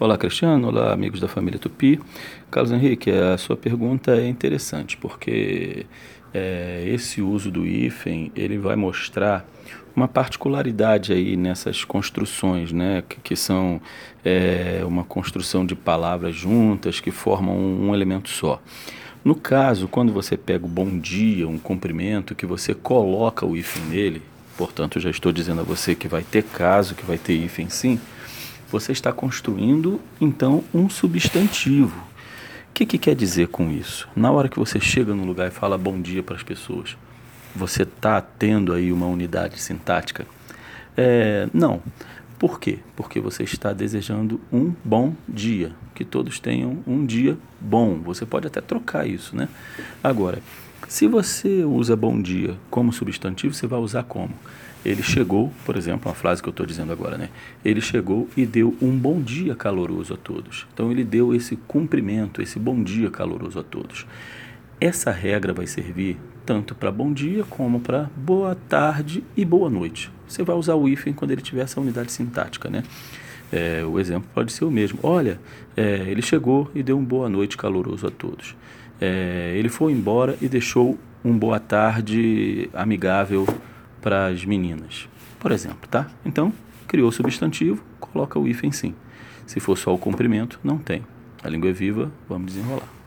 Olá, Cristiano. Olá, amigos da família Tupi. Carlos Henrique, a sua pergunta é interessante porque é, esse uso do hífen ele vai mostrar uma particularidade aí nessas construções, né, que, que são é, uma construção de palavras juntas que formam um, um elemento só. No caso, quando você pega o bom dia, um cumprimento, que você coloca o hífen nele, portanto, já estou dizendo a você que vai ter caso, que vai ter hífen sim você está construindo, então, um substantivo. O que, que quer dizer com isso? Na hora que você chega num lugar e fala bom dia para as pessoas, você está tendo aí uma unidade sintática? É, não. Por quê? Porque você está desejando um bom dia, que todos tenham um dia bom. Você pode até trocar isso, né? Agora, se você usa bom dia como substantivo, você vai usar como? Ele chegou, por exemplo, uma frase que eu estou dizendo agora, né? Ele chegou e deu um bom dia caloroso a todos. Então ele deu esse cumprimento, esse bom dia caloroso a todos. Essa regra vai servir tanto para bom dia como para boa tarde e boa noite. Você vai usar o hífen quando ele tiver essa unidade sintática, né? É, o exemplo pode ser o mesmo. Olha, é, ele chegou e deu um boa noite caloroso a todos. É, ele foi embora e deixou um boa tarde amigável para as meninas, por exemplo, tá? Então, criou o substantivo, coloca o hífen sim. Se for só o comprimento, não tem. A língua é viva, vamos desenrolar.